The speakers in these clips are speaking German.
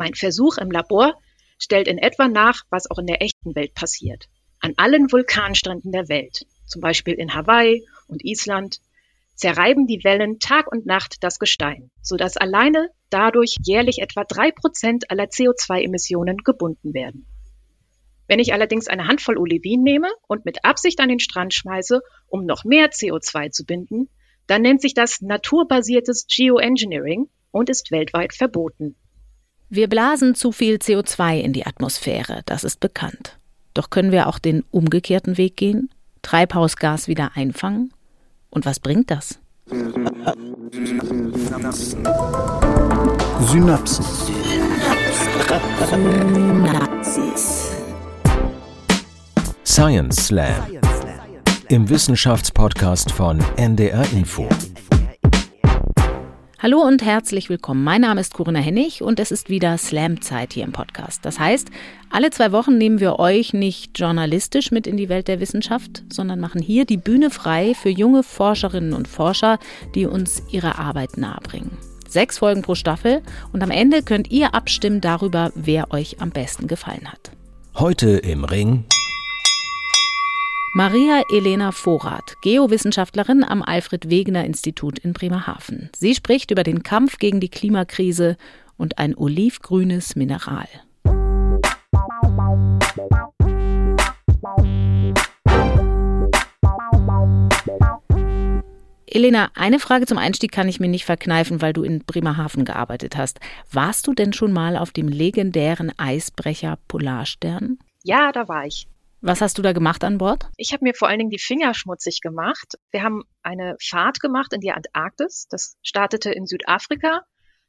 Mein Versuch im Labor stellt in etwa nach, was auch in der echten Welt passiert. An allen Vulkanstränden der Welt, zum Beispiel in Hawaii und Island, zerreiben die Wellen Tag und Nacht das Gestein, sodass alleine dadurch jährlich etwa drei Prozent aller CO2-Emissionen gebunden werden. Wenn ich allerdings eine Handvoll Olivin nehme und mit Absicht an den Strand schmeiße, um noch mehr CO2 zu binden, dann nennt sich das naturbasiertes Geoengineering und ist weltweit verboten. Wir blasen zu viel CO2 in die Atmosphäre, das ist bekannt. Doch können wir auch den umgekehrten Weg gehen? Treibhausgas wieder einfangen? Und was bringt das? Synapsen. Synapsis. Science Slam. Im Wissenschaftspodcast von NDR Info. Hallo und herzlich willkommen. Mein Name ist Corinna Hennig und es ist wieder Slam-Zeit hier im Podcast. Das heißt, alle zwei Wochen nehmen wir euch nicht journalistisch mit in die Welt der Wissenschaft, sondern machen hier die Bühne frei für junge Forscherinnen und Forscher, die uns ihre Arbeit nahebringen. Sechs Folgen pro Staffel und am Ende könnt ihr abstimmen darüber, wer euch am besten gefallen hat. Heute im Ring Maria Elena Vorath, Geowissenschaftlerin am Alfred Wegener Institut in Bremerhaven. Sie spricht über den Kampf gegen die Klimakrise und ein olivgrünes Mineral. Elena, eine Frage zum Einstieg kann ich mir nicht verkneifen, weil du in Bremerhaven gearbeitet hast. Warst du denn schon mal auf dem legendären Eisbrecher Polarstern? Ja, da war ich. Was hast du da gemacht an Bord? Ich habe mir vor allen Dingen die Finger schmutzig gemacht. Wir haben eine Fahrt gemacht in die Antarktis. Das startete in Südafrika.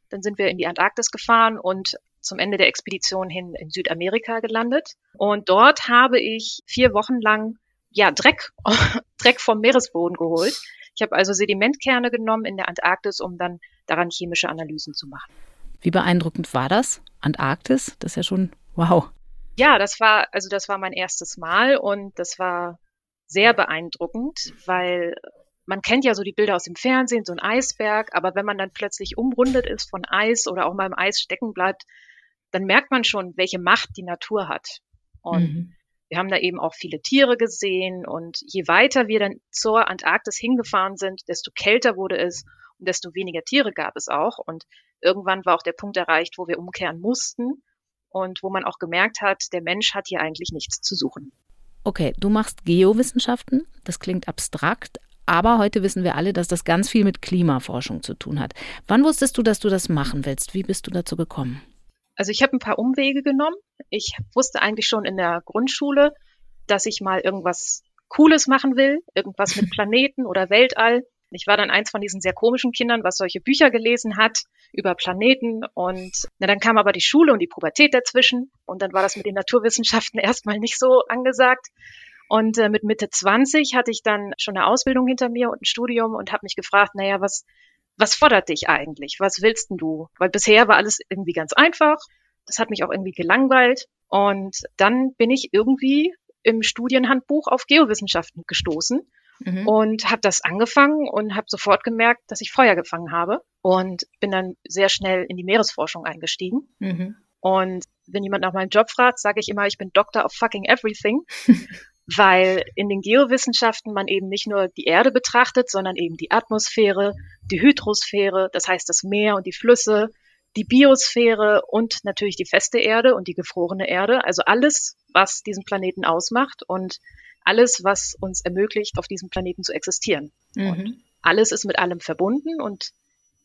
Dann sind wir in die Antarktis gefahren und zum Ende der Expedition hin in Südamerika gelandet. Und dort habe ich vier Wochen lang ja Dreck, Dreck vom Meeresboden geholt. Ich habe also Sedimentkerne genommen in der Antarktis, um dann daran chemische Analysen zu machen. Wie beeindruckend war das? Antarktis, das ist ja schon wow. Ja, das war, also das war mein erstes Mal und das war sehr beeindruckend, weil man kennt ja so die Bilder aus dem Fernsehen, so ein Eisberg, aber wenn man dann plötzlich umrundet ist von Eis oder auch mal im Eis stecken bleibt, dann merkt man schon, welche Macht die Natur hat. Und mhm. wir haben da eben auch viele Tiere gesehen und je weiter wir dann zur Antarktis hingefahren sind, desto kälter wurde es und desto weniger Tiere gab es auch. Und irgendwann war auch der Punkt erreicht, wo wir umkehren mussten und wo man auch gemerkt hat, der Mensch hat hier eigentlich nichts zu suchen. Okay, du machst Geowissenschaften, das klingt abstrakt, aber heute wissen wir alle, dass das ganz viel mit Klimaforschung zu tun hat. Wann wusstest du, dass du das machen willst? Wie bist du dazu gekommen? Also ich habe ein paar Umwege genommen. Ich wusste eigentlich schon in der Grundschule, dass ich mal irgendwas Cooles machen will, irgendwas mit Planeten oder Weltall. Ich war dann eins von diesen sehr komischen Kindern, was solche Bücher gelesen hat über Planeten. Und na, dann kam aber die Schule und die Pubertät dazwischen. Und dann war das mit den Naturwissenschaften erstmal nicht so angesagt. Und äh, mit Mitte 20 hatte ich dann schon eine Ausbildung hinter mir und ein Studium und habe mich gefragt, naja, was, was fordert dich eigentlich? Was willst denn du? Weil bisher war alles irgendwie ganz einfach. Das hat mich auch irgendwie gelangweilt. Und dann bin ich irgendwie im Studienhandbuch auf Geowissenschaften gestoßen mhm. und habe das angefangen und habe sofort gemerkt, dass ich Feuer gefangen habe und bin dann sehr schnell in die Meeresforschung eingestiegen. Mhm. Und wenn jemand nach meinem Job fragt, sage ich immer, ich bin Doctor of fucking everything, weil in den Geowissenschaften man eben nicht nur die Erde betrachtet, sondern eben die Atmosphäre, die Hydrosphäre, das heißt das Meer und die Flüsse, die Biosphäre und natürlich die feste Erde und die gefrorene Erde, also alles, was diesen Planeten ausmacht. Und alles, was uns ermöglicht, auf diesem Planeten zu existieren. Mhm. Und alles ist mit allem verbunden und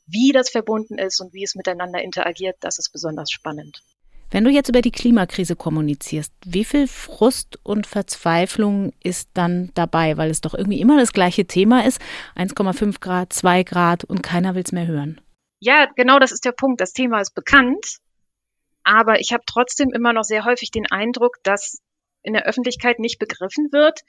wie das verbunden ist und wie es miteinander interagiert, das ist besonders spannend. Wenn du jetzt über die Klimakrise kommunizierst, wie viel Frust und Verzweiflung ist dann dabei, weil es doch irgendwie immer das gleiche Thema ist, 1,5 Grad, 2 Grad und keiner will es mehr hören? Ja, genau das ist der Punkt. Das Thema ist bekannt, aber ich habe trotzdem immer noch sehr häufig den Eindruck, dass in der Öffentlichkeit nicht begriffen wird,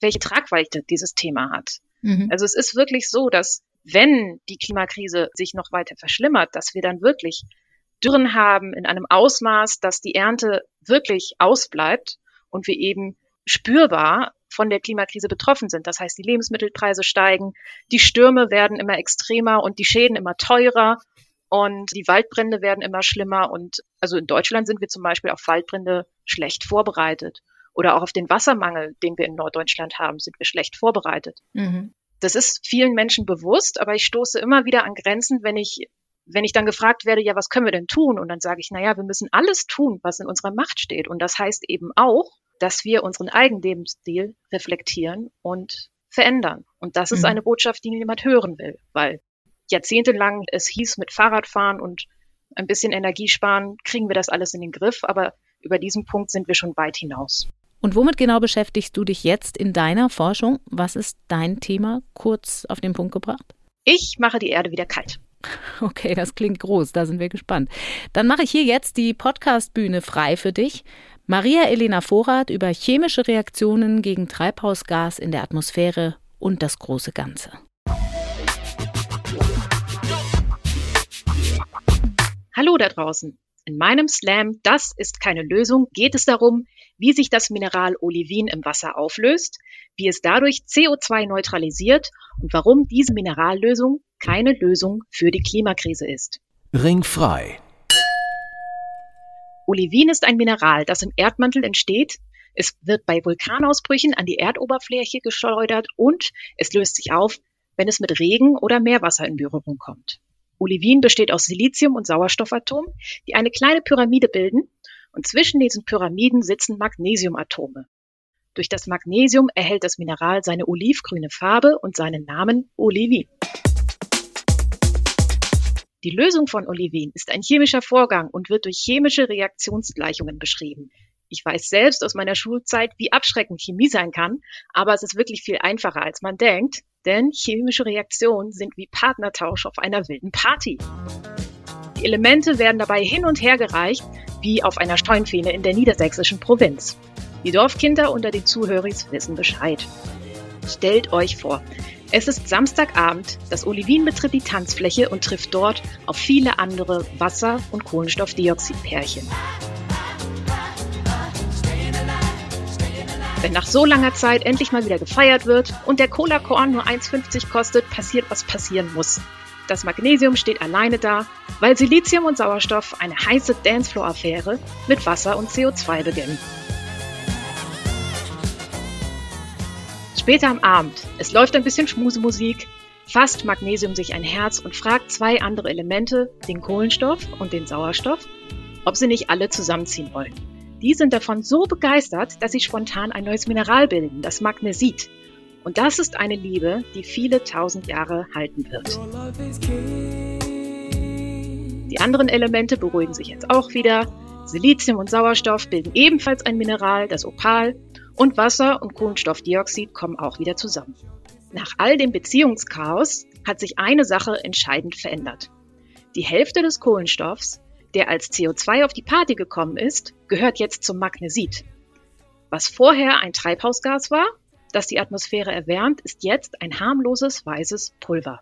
welche Tragweite dieses Thema hat. Mhm. Also es ist wirklich so, dass wenn die Klimakrise sich noch weiter verschlimmert, dass wir dann wirklich Dürren haben in einem Ausmaß, dass die Ernte wirklich ausbleibt und wir eben spürbar von der Klimakrise betroffen sind. Das heißt, die Lebensmittelpreise steigen, die Stürme werden immer extremer und die Schäden immer teurer Und die Waldbrände werden immer schlimmer. Und also in Deutschland sind wir zum Beispiel auf Waldbrände schlecht vorbereitet. Oder auch auf den Wassermangel, den wir in Norddeutschland haben, sind wir schlecht vorbereitet. Mhm. Das ist vielen Menschen bewusst, aber ich stoße immer wieder an Grenzen, wenn ich, wenn ich dann gefragt werde, ja, was können wir denn tun? Und dann sage ich, na ja, wir müssen alles tun, was in unserer Macht steht. Und das heißt eben auch, dass wir unseren eigenen Lebensstil reflektieren und verändern. Und das ist mhm. eine Botschaft, die niemand hören will, weil jahrzehntelang es hieß, mit Fahrradfahren und ein bisschen Energie sparen, kriegen wir das alles in den Griff, aber über diesen Punkt sind wir schon weit hinaus. Und womit genau beschäftigst du dich jetzt in deiner Forschung? Was ist dein Thema kurz auf den Punkt gebracht? Ich mache die Erde wieder kalt. Okay, das klingt groß, da sind wir gespannt. Dann mache ich hier jetzt die Podcast-Bühne frei für dich. Maria Elena Vorrat über chemische Reaktionen gegen Treibhausgas in der Atmosphäre und das große Ganze. Hallo da draußen. In meinem Slam Das ist keine Lösung geht es darum, wie sich das Mineral Olivin im Wasser auflöst, wie es dadurch CO2 neutralisiert und warum diese Minerallösung keine Lösung für die Klimakrise ist. Ringfrei. Olivin ist ein Mineral, das im Erdmantel entsteht. Es wird bei Vulkanausbrüchen an die Erdoberfläche geschleudert und es löst sich auf, wenn es mit Regen oder Meerwasser in Berührung kommt. Olivin besteht aus Silizium und Sauerstoffatomen, die eine kleine Pyramide bilden und zwischen diesen Pyramiden sitzen Magnesiumatome. Durch das Magnesium erhält das Mineral seine olivgrüne Farbe und seinen Namen Olivin. Die Lösung von Olivin ist ein chemischer Vorgang und wird durch chemische Reaktionsgleichungen beschrieben. Ich weiß selbst aus meiner Schulzeit, wie abschreckend Chemie sein kann, aber es ist wirklich viel einfacher, als man denkt, denn chemische Reaktionen sind wie Partnertausch auf einer wilden Party. Die Elemente werden dabei hin und her gereicht, wie auf einer Steinfähne in der niedersächsischen Provinz. Die Dorfkinder unter den Zuhörers wissen Bescheid. Stellt euch vor, es ist Samstagabend, das Olivin betritt die Tanzfläche und trifft dort auf viele andere Wasser- und Kohlenstoffdioxidpärchen. Wenn nach so langer Zeit endlich mal wieder gefeiert wird und der Cola-Korn nur 1,50 kostet, passiert, was passieren muss. Das Magnesium steht alleine da, weil Silizium und Sauerstoff eine heiße Dancefloor-Affäre mit Wasser und CO2 beginnen. Später am Abend, es läuft ein bisschen Schmusemusik, fasst Magnesium sich ein Herz und fragt zwei andere Elemente, den Kohlenstoff und den Sauerstoff, ob sie nicht alle zusammenziehen wollen. Die sind davon so begeistert, dass sie spontan ein neues Mineral bilden, das Magnesit. Und das ist eine Liebe, die viele tausend Jahre halten wird. Die anderen Elemente beruhigen sich jetzt auch wieder. Silizium und Sauerstoff bilden ebenfalls ein Mineral, das Opal, und Wasser und Kohlenstoffdioxid kommen auch wieder zusammen. Nach all dem Beziehungschaos hat sich eine Sache entscheidend verändert. Die Hälfte des Kohlenstoffs, der als CO2 auf die Party gekommen ist, gehört jetzt zum Magnesit. Was vorher ein Treibhausgas war, das die Atmosphäre erwärmt, ist jetzt ein harmloses weißes Pulver.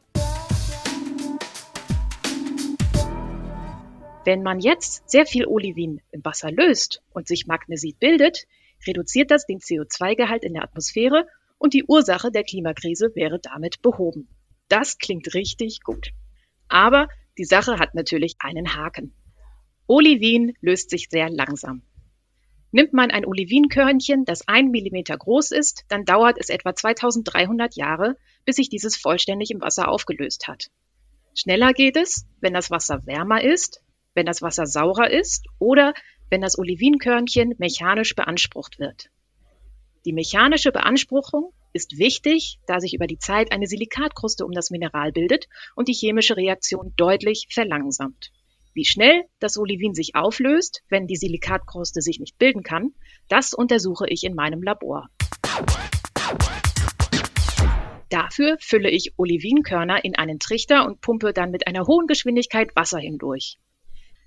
Wenn man jetzt sehr viel Olivin im Wasser löst und sich Magnesit bildet, reduziert das den CO2-Gehalt in der Atmosphäre und die Ursache der Klimakrise wäre damit behoben. Das klingt richtig gut. Aber die Sache hat natürlich einen Haken. Olivin löst sich sehr langsam. Nimmt man ein Olivinkörnchen, das ein Millimeter groß ist, dann dauert es etwa 2300 Jahre, bis sich dieses vollständig im Wasser aufgelöst hat. Schneller geht es, wenn das Wasser wärmer ist, wenn das Wasser saurer ist oder wenn das Olivinkörnchen mechanisch beansprucht wird. Die mechanische Beanspruchung ist wichtig, da sich über die Zeit eine Silikatkruste um das Mineral bildet und die chemische Reaktion deutlich verlangsamt. Wie schnell das Olivin sich auflöst, wenn die Silikatkruste sich nicht bilden kann, das untersuche ich in meinem Labor. Dafür fülle ich Olivinkörner in einen Trichter und pumpe dann mit einer hohen Geschwindigkeit Wasser hindurch.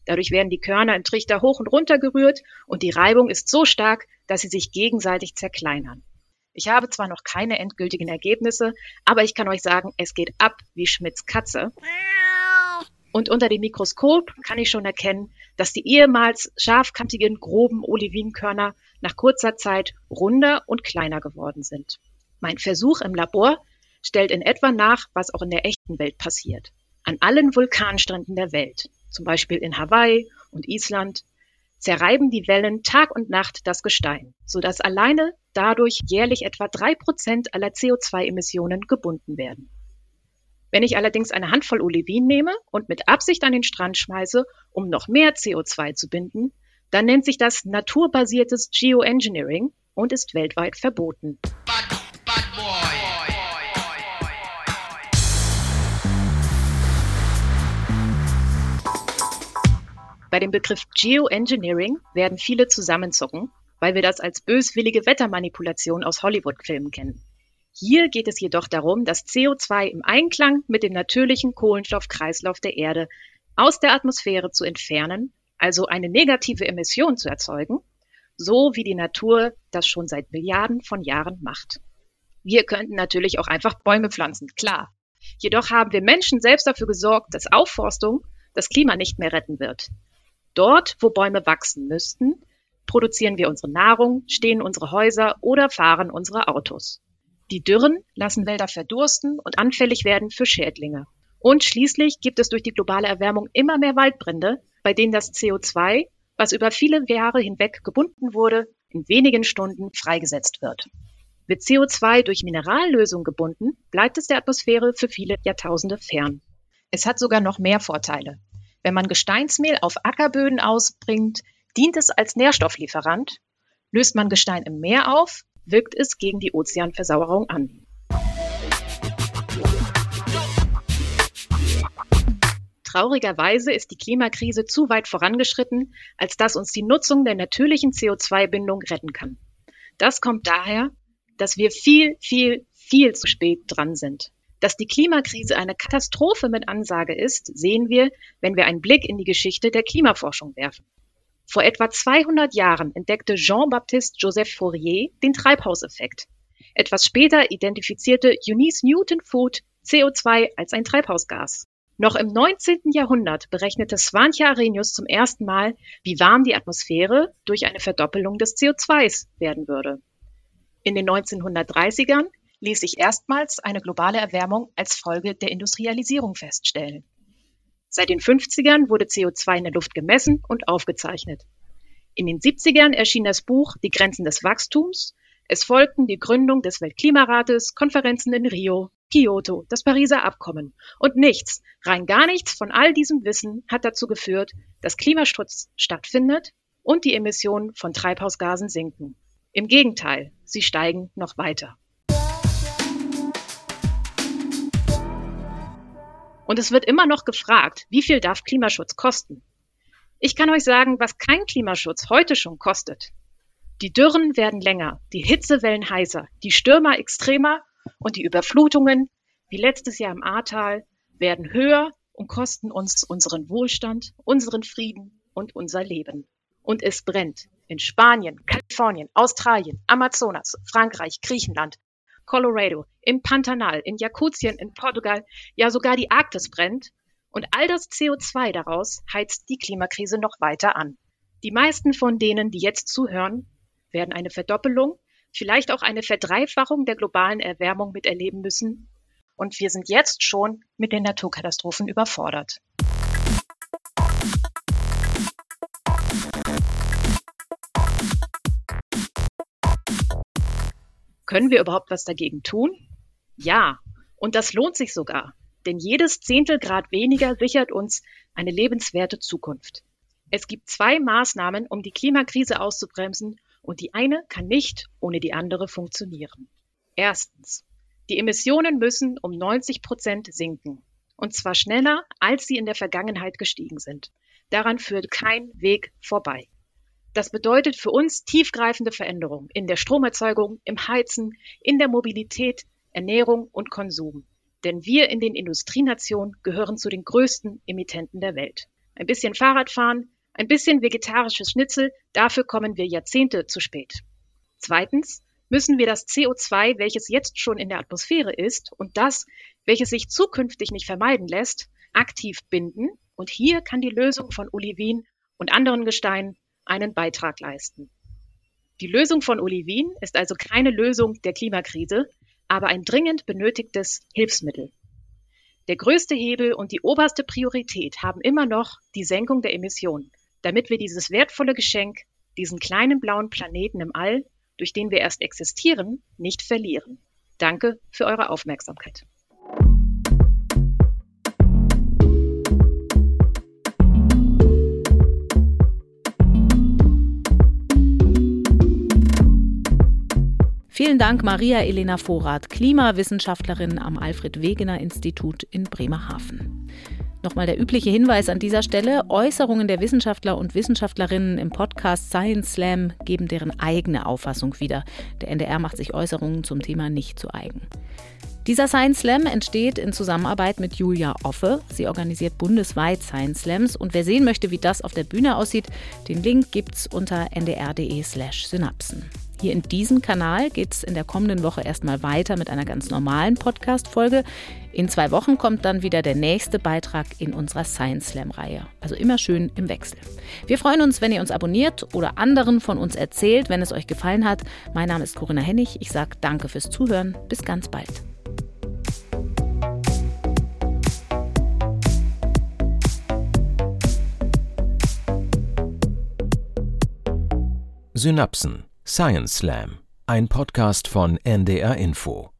Dadurch werden die Körner im Trichter hoch und runter gerührt und die Reibung ist so stark, dass sie sich gegenseitig zerkleinern. Ich habe zwar noch keine endgültigen Ergebnisse, aber ich kann euch sagen, es geht ab wie Schmidts Katze. Und unter dem Mikroskop kann ich schon erkennen, dass die ehemals scharfkantigen, groben Olivinkörner nach kurzer Zeit runder und kleiner geworden sind. Mein Versuch im Labor stellt in etwa nach, was auch in der echten Welt passiert. An allen Vulkanstränden der Welt, zum Beispiel in Hawaii und Island, zerreiben die Wellen Tag und Nacht das Gestein, sodass alleine dadurch jährlich etwa drei Prozent aller CO2-Emissionen gebunden werden. Wenn ich allerdings eine Handvoll Olivin nehme und mit Absicht an den Strand schmeiße, um noch mehr CO2 zu binden, dann nennt sich das naturbasiertes Geoengineering und ist weltweit verboten. Bad, bad Bei dem Begriff Geoengineering werden viele zusammenzucken, weil wir das als böswillige Wettermanipulation aus Hollywood-Filmen kennen. Hier geht es jedoch darum, das CO2 im Einklang mit dem natürlichen Kohlenstoffkreislauf der Erde aus der Atmosphäre zu entfernen, also eine negative Emission zu erzeugen, so wie die Natur das schon seit Milliarden von Jahren macht. Wir könnten natürlich auch einfach Bäume pflanzen, klar. Jedoch haben wir Menschen selbst dafür gesorgt, dass Aufforstung das Klima nicht mehr retten wird. Dort, wo Bäume wachsen müssten, produzieren wir unsere Nahrung, stehen unsere Häuser oder fahren unsere Autos. Die Dürren lassen Wälder verdursten und anfällig werden für Schädlinge. Und schließlich gibt es durch die globale Erwärmung immer mehr Waldbrände, bei denen das CO2, was über viele Jahre hinweg gebunden wurde, in wenigen Stunden freigesetzt wird. Wird CO2 durch Minerallösung gebunden, bleibt es der Atmosphäre für viele Jahrtausende fern. Es hat sogar noch mehr Vorteile. Wenn man Gesteinsmehl auf Ackerböden ausbringt, dient es als Nährstofflieferant. Löst man Gestein im Meer auf, wirkt es gegen die Ozeanversauerung an. Traurigerweise ist die Klimakrise zu weit vorangeschritten, als dass uns die Nutzung der natürlichen CO2-Bindung retten kann. Das kommt daher, dass wir viel, viel, viel zu spät dran sind. Dass die Klimakrise eine Katastrophe mit Ansage ist, sehen wir, wenn wir einen Blick in die Geschichte der Klimaforschung werfen. Vor etwa 200 Jahren entdeckte Jean-Baptiste Joseph Fourier den Treibhauseffekt. Etwas später identifizierte Eunice Newton Foot CO2 als ein Treibhausgas. Noch im 19. Jahrhundert berechnete Svante Arrhenius zum ersten Mal, wie warm die Atmosphäre durch eine Verdoppelung des CO2s werden würde. In den 1930ern ließ sich erstmals eine globale Erwärmung als Folge der Industrialisierung feststellen. Seit den 50ern wurde CO2 in der Luft gemessen und aufgezeichnet. In den 70ern erschien das Buch Die Grenzen des Wachstums. Es folgten die Gründung des Weltklimarates, Konferenzen in Rio, Kyoto, das Pariser Abkommen. Und nichts, rein gar nichts von all diesem Wissen hat dazu geführt, dass Klimaschutz stattfindet und die Emissionen von Treibhausgasen sinken. Im Gegenteil, sie steigen noch weiter. Und es wird immer noch gefragt, wie viel darf Klimaschutz kosten? Ich kann euch sagen, was kein Klimaschutz heute schon kostet. Die Dürren werden länger, die Hitzewellen heißer, die Stürmer extremer und die Überflutungen, wie letztes Jahr im Ahrtal, werden höher und kosten uns unseren Wohlstand, unseren Frieden und unser Leben. Und es brennt in Spanien, Kalifornien, Australien, Amazonas, Frankreich, Griechenland, Colorado, im Pantanal, in Jakutien, in Portugal, ja sogar die Arktis brennt. Und all das CO2 daraus heizt die Klimakrise noch weiter an. Die meisten von denen, die jetzt zuhören, werden eine Verdoppelung, vielleicht auch eine Verdreifachung der globalen Erwärmung miterleben müssen. Und wir sind jetzt schon mit den Naturkatastrophen überfordert. Können wir überhaupt was dagegen tun? Ja, und das lohnt sich sogar, denn jedes Zehntelgrad weniger sichert uns eine lebenswerte Zukunft. Es gibt zwei Maßnahmen, um die Klimakrise auszubremsen, und die eine kann nicht ohne die andere funktionieren. Erstens. Die Emissionen müssen um 90 Prozent sinken. Und zwar schneller, als sie in der Vergangenheit gestiegen sind. Daran führt kein Weg vorbei. Das bedeutet für uns tiefgreifende Veränderungen in der Stromerzeugung, im Heizen, in der Mobilität, Ernährung und Konsum. Denn wir in den Industrienationen gehören zu den größten Emittenten der Welt. Ein bisschen Fahrradfahren, ein bisschen vegetarisches Schnitzel, dafür kommen wir Jahrzehnte zu spät. Zweitens müssen wir das CO2, welches jetzt schon in der Atmosphäre ist, und das, welches sich zukünftig nicht vermeiden lässt, aktiv binden. Und hier kann die Lösung von Olivin und anderen Gesteinen einen Beitrag leisten. Die Lösung von Olivin ist also keine Lösung der Klimakrise, aber ein dringend benötigtes Hilfsmittel. Der größte Hebel und die oberste Priorität haben immer noch die Senkung der Emissionen, damit wir dieses wertvolle Geschenk, diesen kleinen blauen Planeten im All, durch den wir erst existieren, nicht verlieren. Danke für eure Aufmerksamkeit. Vielen Dank, Maria Elena Vorrat, Klimawissenschaftlerin am Alfred Wegener Institut in Bremerhaven. Nochmal der übliche Hinweis an dieser Stelle. Äußerungen der Wissenschaftler und Wissenschaftlerinnen im Podcast Science Slam geben deren eigene Auffassung wieder. Der NDR macht sich Äußerungen zum Thema nicht zu eigen. Dieser Science Slam entsteht in Zusammenarbeit mit Julia Offe. Sie organisiert bundesweit Science Slams und wer sehen möchte, wie das auf der Bühne aussieht, den Link gibt's unter ndr.de/synapsen. Hier in diesem Kanal geht es in der kommenden Woche erstmal weiter mit einer ganz normalen Podcast-Folge. In zwei Wochen kommt dann wieder der nächste Beitrag in unserer Science Slam-Reihe. Also immer schön im Wechsel. Wir freuen uns, wenn ihr uns abonniert oder anderen von uns erzählt, wenn es euch gefallen hat. Mein Name ist Corinna Hennig. Ich sage danke fürs Zuhören. Bis ganz bald. Synapsen Science Slam, ein Podcast von NDR Info.